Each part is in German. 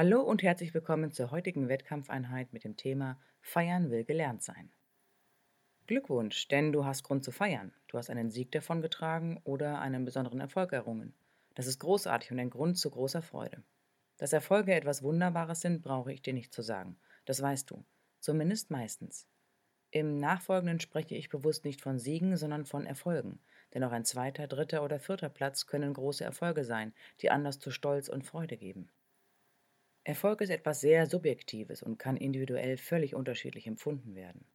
Hallo und herzlich willkommen zur heutigen Wettkampfeinheit mit dem Thema Feiern will gelernt sein. Glückwunsch, denn du hast Grund zu feiern. Du hast einen Sieg davongetragen oder einen besonderen Erfolg errungen. Das ist großartig und ein Grund zu großer Freude. Dass Erfolge etwas Wunderbares sind, brauche ich dir nicht zu sagen. Das weißt du. Zumindest meistens. Im Nachfolgenden spreche ich bewusst nicht von Siegen, sondern von Erfolgen. Denn auch ein zweiter, dritter oder vierter Platz können große Erfolge sein, die Anlass zu Stolz und Freude geben. Erfolg ist etwas sehr Subjektives und kann individuell völlig unterschiedlich empfunden werden.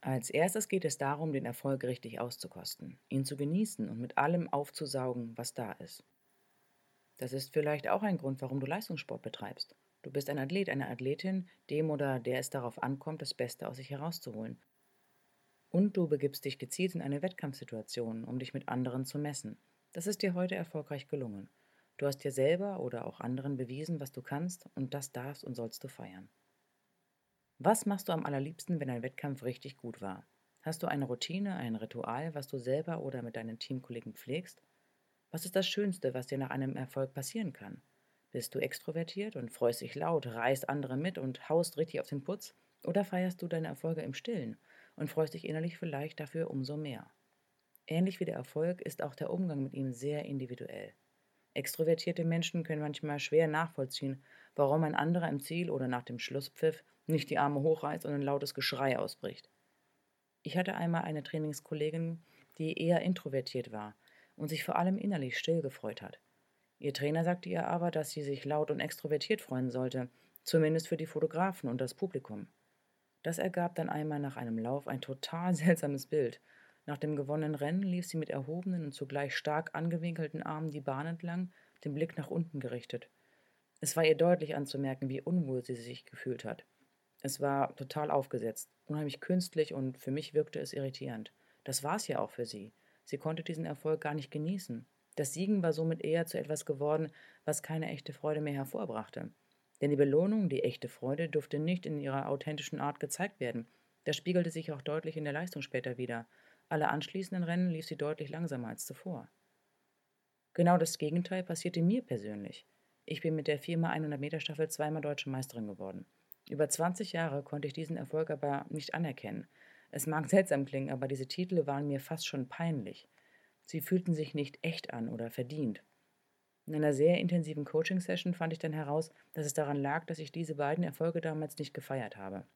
Als erstes geht es darum, den Erfolg richtig auszukosten, ihn zu genießen und mit allem aufzusaugen, was da ist. Das ist vielleicht auch ein Grund, warum du Leistungssport betreibst. Du bist ein Athlet, eine Athletin, dem oder der es darauf ankommt, das Beste aus sich herauszuholen. Und du begibst dich gezielt in eine Wettkampfsituation, um dich mit anderen zu messen. Das ist dir heute erfolgreich gelungen. Du hast dir selber oder auch anderen bewiesen, was du kannst, und das darfst und sollst du feiern. Was machst du am allerliebsten, wenn ein Wettkampf richtig gut war? Hast du eine Routine, ein Ritual, was du selber oder mit deinen Teamkollegen pflegst? Was ist das Schönste, was dir nach einem Erfolg passieren kann? Bist du extrovertiert und freust dich laut, reißt andere mit und haust richtig auf den Putz? Oder feierst du deine Erfolge im Stillen und freust dich innerlich vielleicht dafür umso mehr? Ähnlich wie der Erfolg ist auch der Umgang mit ihm sehr individuell. Extrovertierte Menschen können manchmal schwer nachvollziehen, warum ein anderer im Ziel oder nach dem Schlusspfiff nicht die Arme hochreißt und ein lautes Geschrei ausbricht. Ich hatte einmal eine Trainingskollegin, die eher introvertiert war und sich vor allem innerlich still gefreut hat. Ihr Trainer sagte ihr aber, dass sie sich laut und extrovertiert freuen sollte, zumindest für die Fotografen und das Publikum. Das ergab dann einmal nach einem Lauf ein total seltsames Bild. Nach dem gewonnenen Rennen lief sie mit erhobenen und zugleich stark angewinkelten Armen die Bahn entlang, den Blick nach unten gerichtet. Es war ihr deutlich anzumerken, wie unwohl sie sich gefühlt hat. Es war total aufgesetzt, unheimlich künstlich und für mich wirkte es irritierend. Das war es ja auch für sie. Sie konnte diesen Erfolg gar nicht genießen. Das Siegen war somit eher zu etwas geworden, was keine echte Freude mehr hervorbrachte. Denn die Belohnung, die echte Freude, durfte nicht in ihrer authentischen Art gezeigt werden. Das spiegelte sich auch deutlich in der Leistung später wieder. Alle anschließenden Rennen lief sie deutlich langsamer als zuvor. Genau das Gegenteil passierte mir persönlich. Ich bin mit der 4x100 Meter Staffel zweimal deutsche Meisterin geworden. Über 20 Jahre konnte ich diesen Erfolg aber nicht anerkennen. Es mag seltsam klingen, aber diese Titel waren mir fast schon peinlich. Sie fühlten sich nicht echt an oder verdient. In einer sehr intensiven Coaching-Session fand ich dann heraus, dass es daran lag, dass ich diese beiden Erfolge damals nicht gefeiert habe.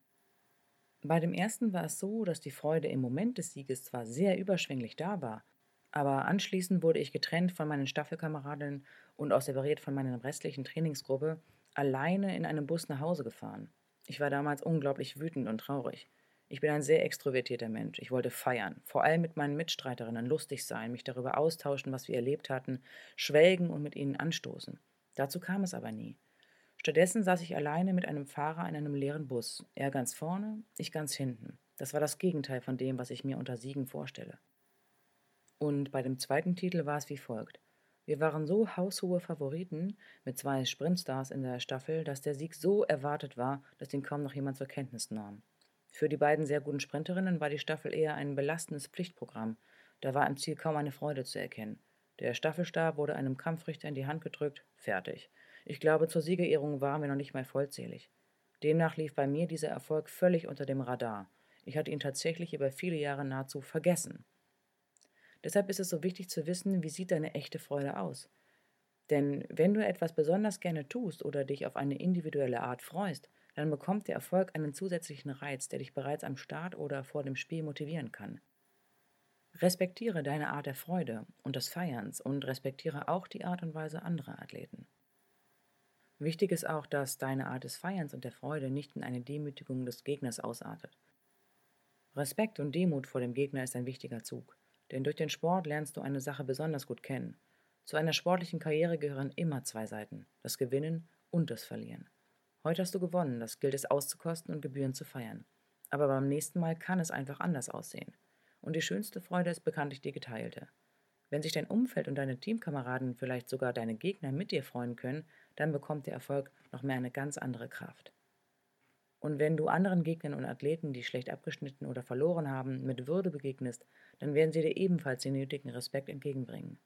Bei dem ersten war es so, dass die Freude im Moment des Sieges zwar sehr überschwänglich da war, aber anschließend wurde ich getrennt von meinen Staffelkameradinnen und auch separiert von meiner restlichen Trainingsgruppe alleine in einem Bus nach Hause gefahren. Ich war damals unglaublich wütend und traurig. Ich bin ein sehr extrovertierter Mensch. Ich wollte feiern, vor allem mit meinen Mitstreiterinnen lustig sein, mich darüber austauschen, was wir erlebt hatten, schwelgen und mit ihnen anstoßen. Dazu kam es aber nie. Stattdessen saß ich alleine mit einem Fahrer in einem leeren Bus. Er ganz vorne, ich ganz hinten. Das war das Gegenteil von dem, was ich mir unter Siegen vorstelle. Und bei dem zweiten Titel war es wie folgt. Wir waren so haushohe Favoriten mit zwei Sprintstars in der Staffel, dass der Sieg so erwartet war, dass ihn kaum noch jemand zur Kenntnis nahm. Für die beiden sehr guten Sprinterinnen war die Staffel eher ein belastendes Pflichtprogramm. Da war im Ziel kaum eine Freude zu erkennen. Der Staffelstab wurde einem Kampfrichter in die Hand gedrückt, fertig. Ich glaube, zur Siegerehrung waren wir noch nicht mal vollzählig. Demnach lief bei mir dieser Erfolg völlig unter dem Radar. Ich hatte ihn tatsächlich über viele Jahre nahezu vergessen. Deshalb ist es so wichtig zu wissen, wie sieht deine echte Freude aus. Denn wenn du etwas besonders gerne tust oder dich auf eine individuelle Art freust, dann bekommt der Erfolg einen zusätzlichen Reiz, der dich bereits am Start oder vor dem Spiel motivieren kann. Respektiere deine Art der Freude und des Feierns und respektiere auch die Art und Weise anderer Athleten. Wichtig ist auch, dass deine Art des Feierns und der Freude nicht in eine Demütigung des Gegners ausartet. Respekt und Demut vor dem Gegner ist ein wichtiger Zug, denn durch den Sport lernst du eine Sache besonders gut kennen, zu einer sportlichen Karriere gehören immer zwei Seiten, das Gewinnen und das Verlieren. Heute hast du gewonnen, das gilt es auszukosten und Gebühren zu feiern. Aber beim nächsten Mal kann es einfach anders aussehen. Und die schönste Freude ist bekanntlich die geteilte. Wenn sich dein Umfeld und deine Teamkameraden, vielleicht sogar deine Gegner mit dir freuen können, dann bekommt der Erfolg noch mehr eine ganz andere Kraft. Und wenn du anderen Gegnern und Athleten, die schlecht abgeschnitten oder verloren haben, mit Würde begegnest, dann werden sie dir ebenfalls den nötigen Respekt entgegenbringen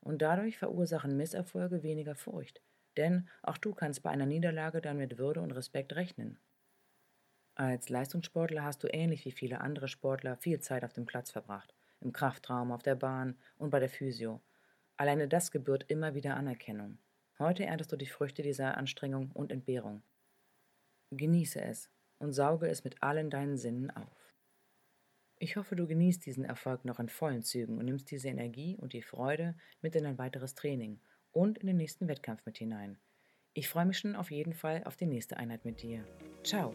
und dadurch verursachen Misserfolge weniger Furcht, denn auch du kannst bei einer Niederlage dann mit Würde und Respekt rechnen. Als Leistungssportler hast du ähnlich wie viele andere Sportler viel Zeit auf dem Platz verbracht, im Kraftraum, auf der Bahn und bei der Physio. Alleine das gebührt immer wieder Anerkennung. Heute erntest du die Früchte dieser Anstrengung und Entbehrung. Genieße es und sauge es mit allen deinen Sinnen auf. Ich hoffe, du genießt diesen Erfolg noch in vollen Zügen und nimmst diese Energie und die Freude mit in ein weiteres Training und in den nächsten Wettkampf mit hinein. Ich freue mich schon auf jeden Fall auf die nächste Einheit mit dir. Ciao!